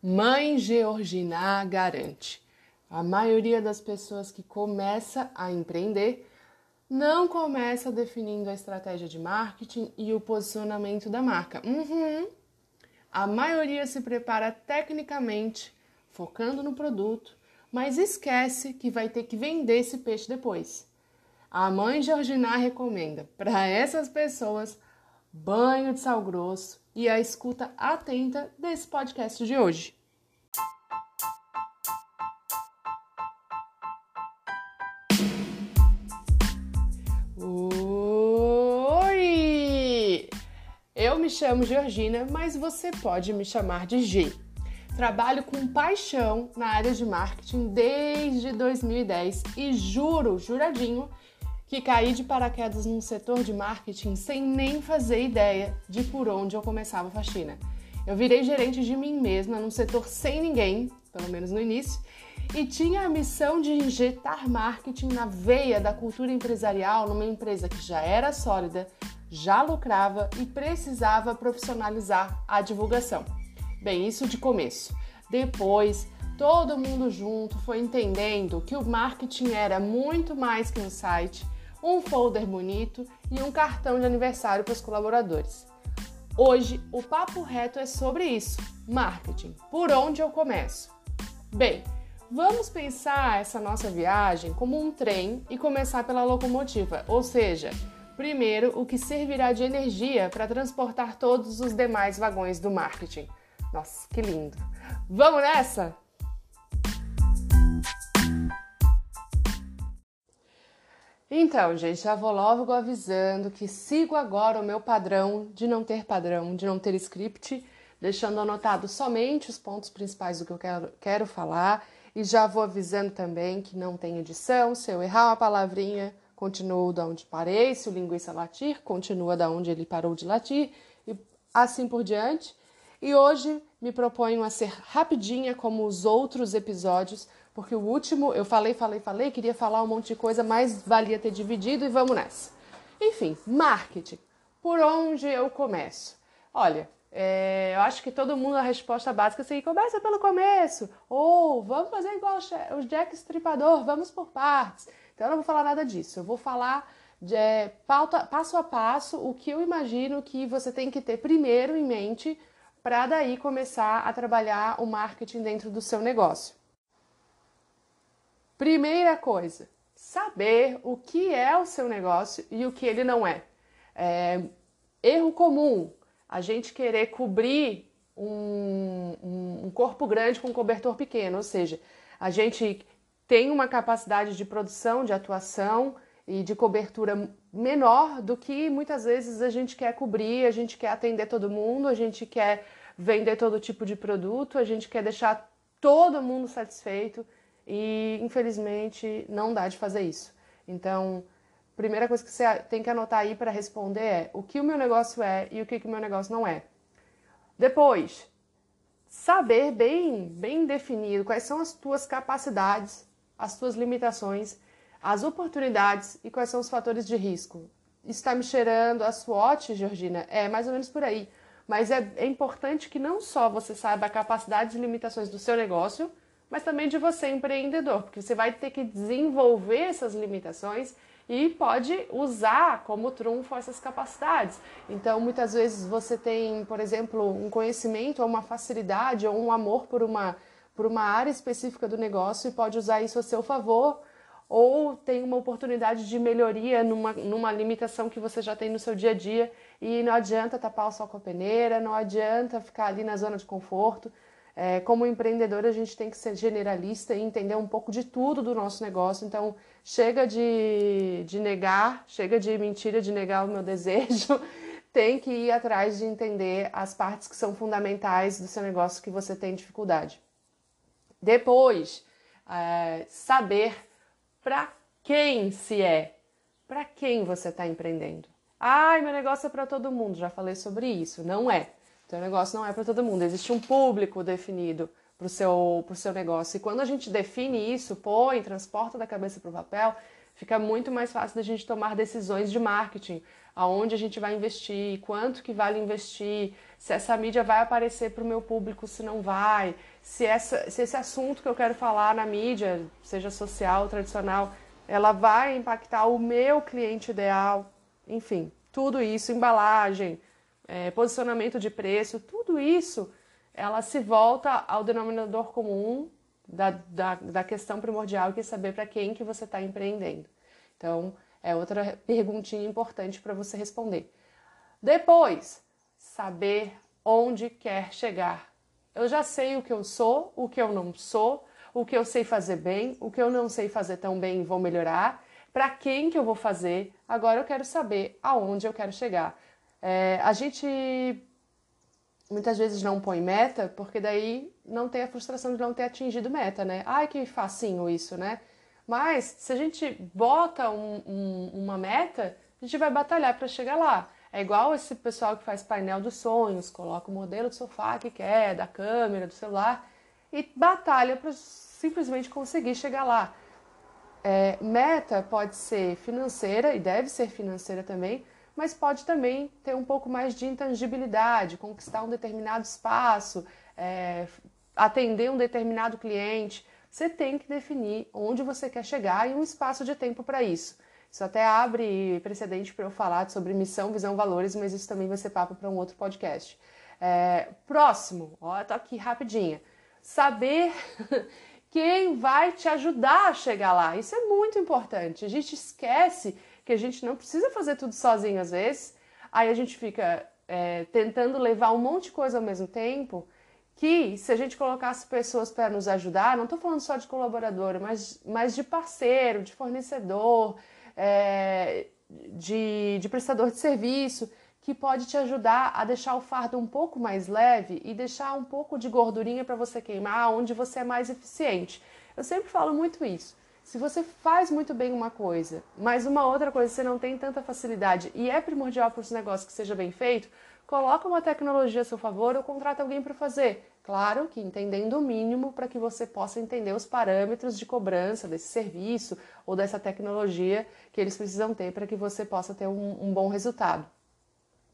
Mãe Georgina garante. A maioria das pessoas que começa a empreender não começa definindo a estratégia de marketing e o posicionamento da marca. Uhum. A maioria se prepara tecnicamente, focando no produto, mas esquece que vai ter que vender esse peixe depois. A mãe Georgina recomenda para essas pessoas banho de sal grosso e a escuta atenta desse podcast de hoje. Chamo Georgina, mas você pode me chamar de G. Trabalho com paixão na área de marketing desde 2010 e juro, juradinho, que caí de paraquedas num setor de marketing sem nem fazer ideia de por onde eu começava a faxina. Eu virei gerente de mim mesma num setor sem ninguém, pelo menos no início, e tinha a missão de injetar marketing na veia da cultura empresarial numa empresa que já era sólida, já lucrava e precisava profissionalizar a divulgação. Bem, isso de começo. Depois, todo mundo junto foi entendendo que o marketing era muito mais que um site um folder bonito e um cartão de aniversário para os colaboradores. Hoje, o papo reto é sobre isso: marketing. Por onde eu começo? Bem, vamos pensar essa nossa viagem como um trem e começar pela locomotiva, ou seja, primeiro o que servirá de energia para transportar todos os demais vagões do marketing. Nossa, que lindo! Vamos nessa? Então, gente, já vou logo avisando que sigo agora o meu padrão de não ter padrão, de não ter script, deixando anotado somente os pontos principais do que eu quero, quero falar. E já vou avisando também que não tem edição. Se eu errar uma palavrinha, continuo da onde parei. Se o linguiça latir, continua da onde ele parou de latir. E assim por diante. E hoje me proponho a ser rapidinha como os outros episódios, porque o último eu falei, falei, falei, queria falar um monte de coisa, mas valia ter dividido e vamos nessa. Enfim, marketing. Por onde eu começo? Olha, é, eu acho que todo mundo a resposta básica é assim, começa pelo começo, ou vamos fazer igual o Jack Stripador, vamos por partes. Então eu não vou falar nada disso, eu vou falar de é, pauta, passo a passo o que eu imagino que você tem que ter primeiro em mente para daí começar a trabalhar o marketing dentro do seu negócio. Primeira coisa, saber o que é o seu negócio e o que ele não é. é erro comum, a gente querer cobrir um, um, um corpo grande com um cobertor pequeno, ou seja, a gente tem uma capacidade de produção, de atuação e de cobertura menor do que muitas vezes a gente quer cobrir, a gente quer atender todo mundo, a gente quer vender todo tipo de produto, a gente quer deixar todo mundo satisfeito e infelizmente não dá de fazer isso. Então, primeira coisa que você tem que anotar aí para responder é o que o meu negócio é e o que, que o meu negócio não é. Depois, saber bem, bem definido quais são as tuas capacidades, as tuas limitações, as oportunidades e quais são os fatores de risco. Está me cheirando a SWOT, Georgina? É mais ou menos por aí. Mas é, é importante que não só você saiba a capacidade e limitações do seu negócio, mas também de você, empreendedor, porque você vai ter que desenvolver essas limitações e pode usar como trunfo essas capacidades. Então, muitas vezes você tem, por exemplo, um conhecimento ou uma facilidade ou um amor por uma, por uma área específica do negócio e pode usar isso a seu favor, ou tem uma oportunidade de melhoria numa, numa limitação que você já tem no seu dia a dia e não adianta tapar o sol com a peneira, não adianta ficar ali na zona de conforto. É, como empreendedor, a gente tem que ser generalista e entender um pouco de tudo do nosso negócio. Então, chega de, de negar, chega de mentira, de negar o meu desejo. tem que ir atrás de entender as partes que são fundamentais do seu negócio que você tem dificuldade. Depois, é, saber para quem se é, para quem você está empreendendo. Ai, meu negócio é para todo mundo. Já falei sobre isso. Não é. Teu negócio não é para todo mundo. Existe um público definido para o seu, seu negócio. E quando a gente define isso, põe, transporta da cabeça para o papel, Fica muito mais fácil da gente tomar decisões de marketing, aonde a gente vai investir, quanto que vale investir, se essa mídia vai aparecer para o meu público, se não vai, se, essa, se esse assunto que eu quero falar na mídia, seja social, tradicional, ela vai impactar o meu cliente ideal, enfim, tudo isso, embalagem, é, posicionamento de preço, tudo isso, ela se volta ao denominador comum da, da, da questão primordial, que é saber para quem que você está empreendendo. Então, é outra perguntinha importante para você responder. Depois, saber onde quer chegar. Eu já sei o que eu sou, o que eu não sou, o que eu sei fazer bem, o que eu não sei fazer tão bem e vou melhorar, para quem que eu vou fazer. Agora eu quero saber aonde eu quero chegar. É, a gente muitas vezes não põe meta, porque daí não tem a frustração de não ter atingido meta, né? Ai, que facinho isso, né? Mas se a gente bota um, um, uma meta, a gente vai batalhar para chegar lá. É igual esse pessoal que faz painel dos sonhos, coloca o modelo de sofá que quer, da câmera, do celular e batalha para simplesmente conseguir chegar lá. É, meta pode ser financeira e deve ser financeira também, mas pode também ter um pouco mais de intangibilidade, conquistar um determinado espaço, é, atender um determinado cliente. Você tem que definir onde você quer chegar e um espaço de tempo para isso. Isso até abre precedente para eu falar sobre missão, visão, valores, mas isso também vai ser papo para um outro podcast. É, próximo, ó, tô aqui rapidinha. Saber quem vai te ajudar a chegar lá. Isso é muito importante. A gente esquece que a gente não precisa fazer tudo sozinho às vezes. Aí a gente fica é, tentando levar um monte de coisa ao mesmo tempo. Que se a gente colocasse pessoas para nos ajudar, não estou falando só de colaborador, mas, mas de parceiro, de fornecedor, é, de, de prestador de serviço, que pode te ajudar a deixar o fardo um pouco mais leve e deixar um pouco de gordurinha para você queimar onde você é mais eficiente. Eu sempre falo muito isso. Se você faz muito bem uma coisa, mas uma outra coisa você não tem tanta facilidade e é primordial para esse negócio que seja bem feito, coloca uma tecnologia a seu favor ou contrata alguém para fazer. Claro que entendendo o mínimo para que você possa entender os parâmetros de cobrança desse serviço ou dessa tecnologia que eles precisam ter para que você possa ter um, um bom resultado.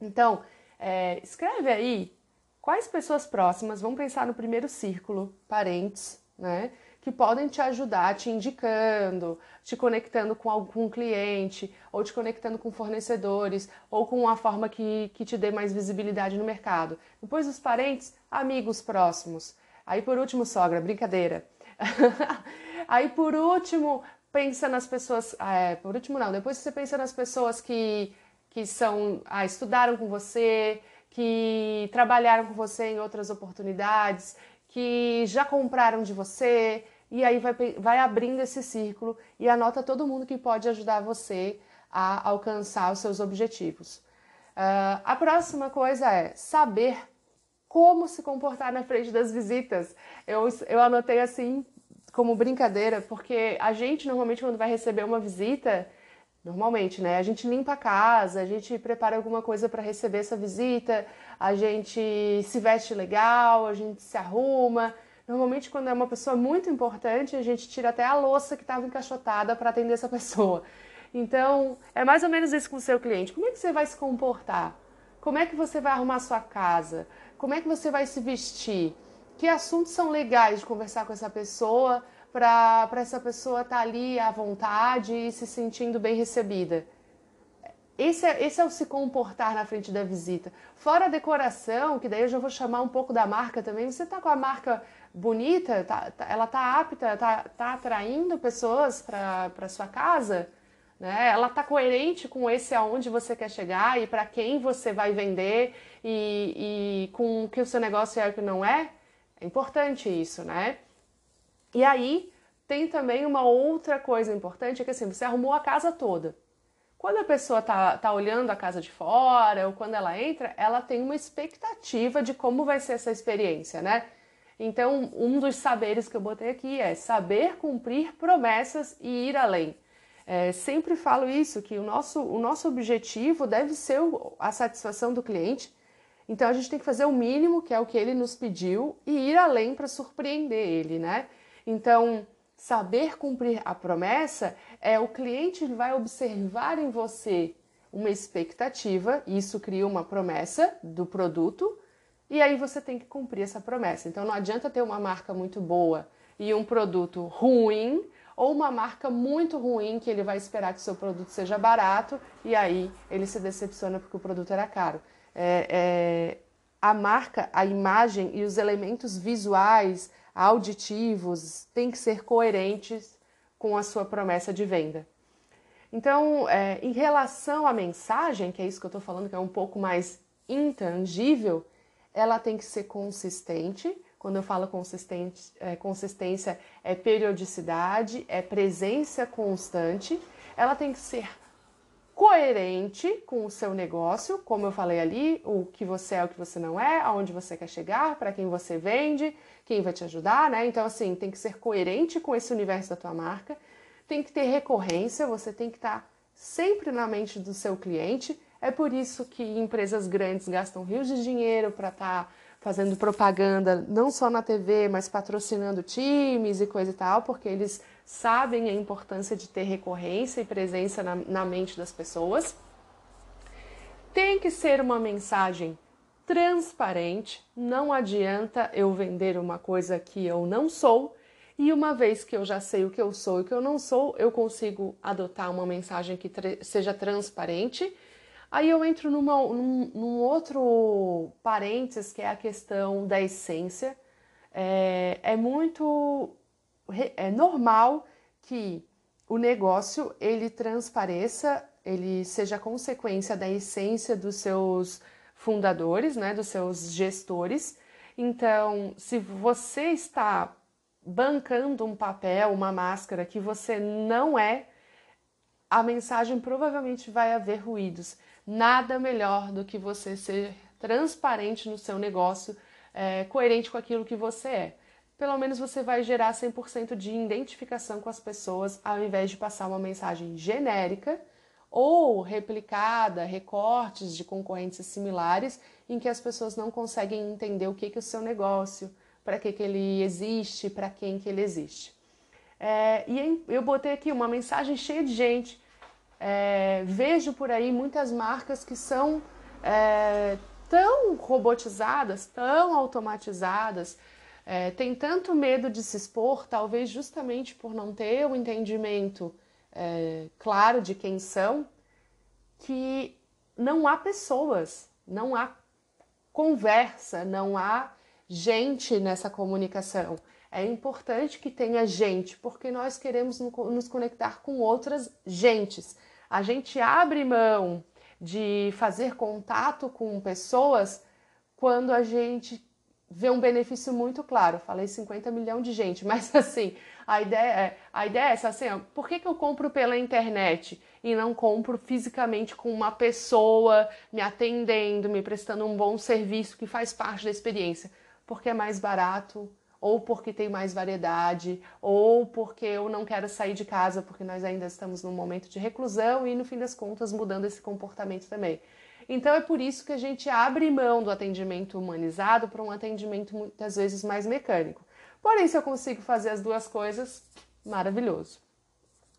Então, é, escreve aí quais pessoas próximas, vamos pensar no primeiro círculo, parentes, né? Que podem te ajudar, te indicando, te conectando com algum cliente, ou te conectando com fornecedores, ou com uma forma que, que te dê mais visibilidade no mercado. Depois dos parentes, amigos próximos. Aí por último, sogra, brincadeira. Aí por último, pensa nas pessoas. É, por último, não. Depois você pensa nas pessoas que, que são, ah, estudaram com você, que trabalharam com você em outras oportunidades, que já compraram de você. E aí vai, vai abrindo esse círculo e anota todo mundo que pode ajudar você a alcançar os seus objetivos. Uh, a próxima coisa é saber como se comportar na frente das visitas. Eu, eu anotei assim como brincadeira, porque a gente normalmente quando vai receber uma visita, normalmente, né, a gente limpa a casa, a gente prepara alguma coisa para receber essa visita, a gente se veste legal, a gente se arruma. Normalmente quando é uma pessoa muito importante, a gente tira até a louça que estava encaixotada para atender essa pessoa. Então, é mais ou menos isso com o seu cliente. Como é que você vai se comportar? Como é que você vai arrumar sua casa? Como é que você vai se vestir? Que assuntos são legais de conversar com essa pessoa para essa pessoa estar tá ali à vontade e se sentindo bem recebida? Esse é, esse é o se comportar na frente da visita. Fora a decoração, que daí eu já vou chamar um pouco da marca também. Você está com a marca bonita, tá, tá, ela está apta, está tá atraindo pessoas para sua casa? Né? Ela está coerente com esse aonde você quer chegar e para quem você vai vender e, e com o que o seu negócio é e o que não é? É importante isso, né? E aí tem também uma outra coisa importante, é que assim, você arrumou a casa toda. Quando a pessoa tá, tá olhando a casa de fora ou quando ela entra, ela tem uma expectativa de como vai ser essa experiência, né? Então, um dos saberes que eu botei aqui é saber cumprir promessas e ir além. É, sempre falo isso, que o nosso, o nosso objetivo deve ser a satisfação do cliente. Então a gente tem que fazer o mínimo, que é o que ele nos pediu, e ir além para surpreender ele, né? Então, Saber cumprir a promessa é o cliente vai observar em você uma expectativa, isso cria uma promessa do produto, e aí você tem que cumprir essa promessa. Então não adianta ter uma marca muito boa e um produto ruim, ou uma marca muito ruim que ele vai esperar que seu produto seja barato e aí ele se decepciona porque o produto era caro. É, é, a marca, a imagem e os elementos visuais, auditivos, têm que ser coerentes com a sua promessa de venda. Então, é, em relação à mensagem, que é isso que eu estou falando, que é um pouco mais intangível, ela tem que ser consistente. Quando eu falo consistente, é, consistência, é periodicidade, é presença constante. Ela tem que ser coerente com o seu negócio, como eu falei ali, o que você é, o que você não é, aonde você quer chegar, para quem você vende, quem vai te ajudar, né? Então, assim, tem que ser coerente com esse universo da tua marca, tem que ter recorrência, você tem que estar sempre na mente do seu cliente. É por isso que empresas grandes gastam rios de dinheiro para estar tá fazendo propaganda, não só na TV, mas patrocinando times e coisa e tal, porque eles sabem a importância de ter recorrência e presença na, na mente das pessoas. Tem que ser uma mensagem transparente, não adianta eu vender uma coisa que eu não sou. E uma vez que eu já sei o que eu sou e o que eu não sou, eu consigo adotar uma mensagem que seja transparente. Aí eu entro numa, num, num, outro parênteses que é a questão da essência. É, é muito é normal que o negócio ele transpareça, ele seja consequência da essência dos seus fundadores, né, dos seus gestores. Então, se você está bancando um papel, uma máscara que você não é, a mensagem provavelmente vai haver ruídos. Nada melhor do que você ser transparente no seu negócio, é, coerente com aquilo que você é pelo menos você vai gerar 100% de identificação com as pessoas, ao invés de passar uma mensagem genérica ou replicada, recortes de concorrentes similares, em que as pessoas não conseguem entender o que, que é o seu negócio, para que, que ele existe, para quem que ele existe. É, e eu botei aqui uma mensagem cheia de gente. É, vejo por aí muitas marcas que são é, tão robotizadas, tão automatizadas, é, tem tanto medo de se expor, talvez justamente por não ter o entendimento é, claro de quem são, que não há pessoas, não há conversa, não há gente nessa comunicação. É importante que tenha gente, porque nós queremos nos conectar com outras gentes. A gente abre mão de fazer contato com pessoas quando a gente vê um benefício muito claro. Falei 50 milhões de gente, mas assim, a ideia é, a ideia é essa, assim, ó, por que, que eu compro pela internet e não compro fisicamente com uma pessoa me atendendo, me prestando um bom serviço que faz parte da experiência? Porque é mais barato, ou porque tem mais variedade, ou porque eu não quero sair de casa porque nós ainda estamos num momento de reclusão e no fim das contas mudando esse comportamento também. Então é por isso que a gente abre mão do atendimento humanizado para um atendimento muitas vezes mais mecânico. Porém, se eu consigo fazer as duas coisas, maravilhoso.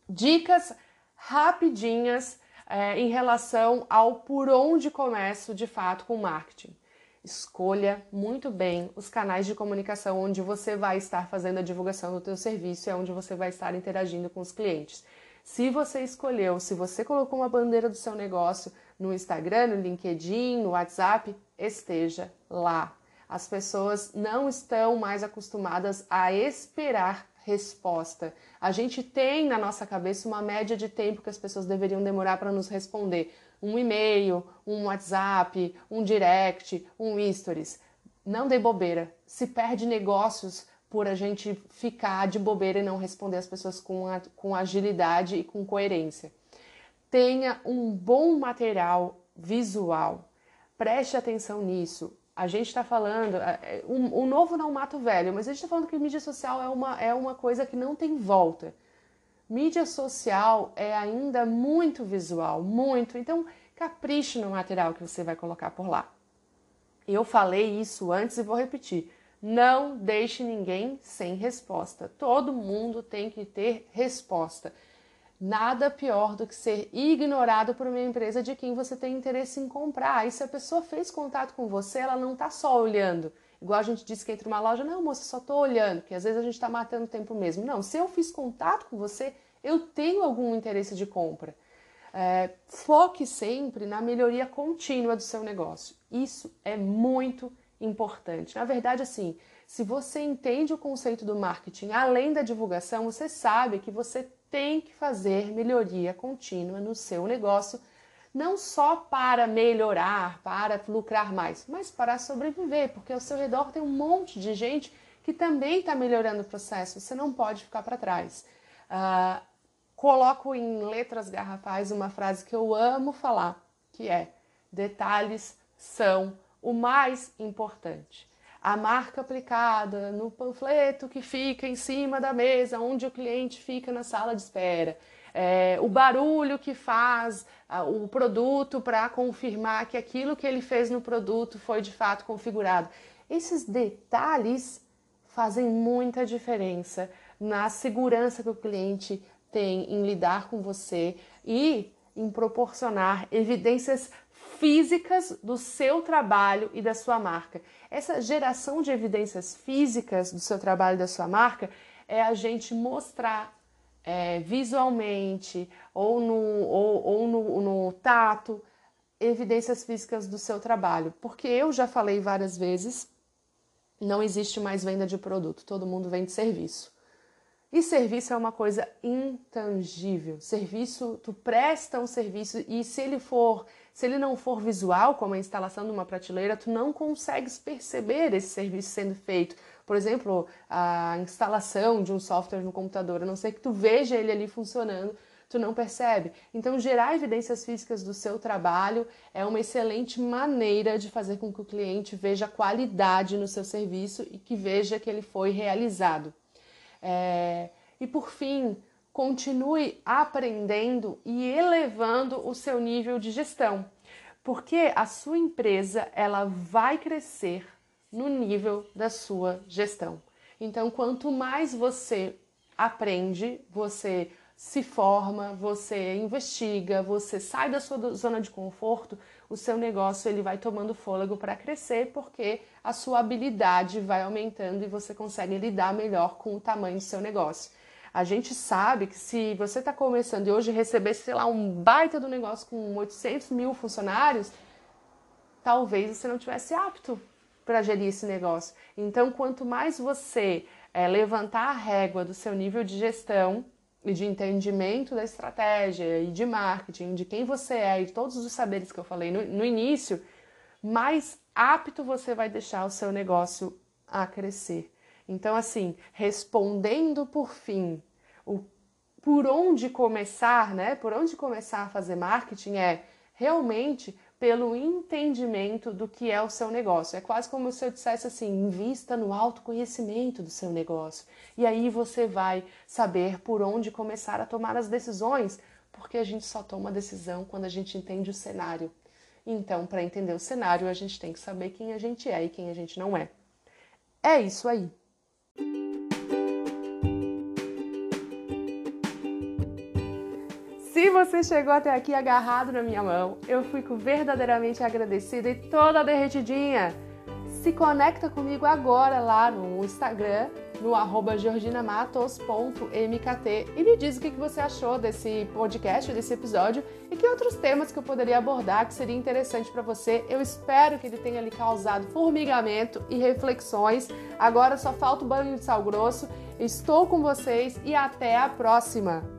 Dicas rapidinhas é, em relação ao por onde começo de fato com marketing. Escolha muito bem os canais de comunicação onde você vai estar fazendo a divulgação do teu serviço e é onde você vai estar interagindo com os clientes. Se você escolheu, se você colocou uma bandeira do seu negócio no Instagram, no LinkedIn, no WhatsApp, esteja lá. As pessoas não estão mais acostumadas a esperar resposta. A gente tem na nossa cabeça uma média de tempo que as pessoas deveriam demorar para nos responder. Um e-mail, um WhatsApp, um direct, um stories. Não dê bobeira. Se perde negócios por a gente ficar de bobeira e não responder as pessoas com, a, com agilidade e com coerência tenha um bom material visual. Preste atenção nisso. A gente está falando, é, é, o, o novo não mata o velho, mas a gente está falando que mídia social é uma, é uma coisa que não tem volta. Mídia social é ainda muito visual, muito. Então, capriche no material que você vai colocar por lá. Eu falei isso antes e vou repetir. Não deixe ninguém sem resposta. Todo mundo tem que ter resposta. Nada pior do que ser ignorado por uma empresa de quem você tem interesse em comprar. E se a pessoa fez contato com você, ela não está só olhando. Igual a gente disse que entra uma loja, não, moça, só estou olhando, porque às vezes a gente está matando tempo mesmo. Não, se eu fiz contato com você, eu tenho algum interesse de compra. É, foque sempre na melhoria contínua do seu negócio. Isso é muito importante. Na verdade, assim, se você entende o conceito do marketing além da divulgação, você sabe que você tem que fazer melhoria contínua no seu negócio, não só para melhorar, para lucrar mais, mas para sobreviver, porque ao seu redor tem um monte de gente que também está melhorando o processo, você não pode ficar para trás. Uh, coloco em letras garrafais uma frase que eu amo falar, que é: detalhes são o mais importante a marca aplicada no panfleto que fica em cima da mesa, onde o cliente fica na sala de espera, é, o barulho que faz o produto para confirmar que aquilo que ele fez no produto foi de fato configurado. Esses detalhes fazem muita diferença na segurança que o cliente tem em lidar com você e em proporcionar evidências físicas do seu trabalho e da sua marca. Essa geração de evidências físicas do seu trabalho e da sua marca é a gente mostrar é, visualmente ou, no, ou, ou no, no tato evidências físicas do seu trabalho. Porque eu já falei várias vezes, não existe mais venda de produto, todo mundo vende serviço. E serviço é uma coisa intangível. Serviço, tu presta um serviço e se ele for se ele não for visual, como a instalação de uma prateleira, tu não consegues perceber esse serviço sendo feito. Por exemplo, a instalação de um software no computador, a não ser que tu veja ele ali funcionando, tu não percebe. Então, gerar evidências físicas do seu trabalho é uma excelente maneira de fazer com que o cliente veja qualidade no seu serviço e que veja que ele foi realizado. É... E por fim, continue aprendendo e elevando o seu nível de gestão, porque a sua empresa ela vai crescer no nível da sua gestão. Então, quanto mais você aprende, você se forma, você investiga, você sai da sua zona de conforto, o seu negócio ele vai tomando fôlego para crescer, porque a sua habilidade vai aumentando e você consegue lidar melhor com o tamanho do seu negócio. A gente sabe que se você está começando e hoje receber, sei lá, um baita do negócio com 800 mil funcionários, talvez você não tivesse apto para gerir esse negócio. Então, quanto mais você é, levantar a régua do seu nível de gestão e de entendimento da estratégia e de marketing, de quem você é e todos os saberes que eu falei no, no início, mais apto você vai deixar o seu negócio a crescer. Então, assim, respondendo por fim, o por onde começar, né? Por onde começar a fazer marketing é realmente pelo entendimento do que é o seu negócio. É quase como se eu dissesse assim: invista no autoconhecimento do seu negócio. E aí você vai saber por onde começar a tomar as decisões, porque a gente só toma decisão quando a gente entende o cenário. Então, para entender o cenário, a gente tem que saber quem a gente é e quem a gente não é. É isso aí. Se você chegou até aqui agarrado na minha mão, eu fico verdadeiramente agradecida e toda derretidinha. Se conecta comigo agora lá no Instagram, no georginamatos.mkt e me diz o que você achou desse podcast, desse episódio e que outros temas que eu poderia abordar que seria interessante para você. Eu espero que ele tenha lhe causado formigamento e reflexões. Agora só falta o banho de sal grosso. Estou com vocês e até a próxima!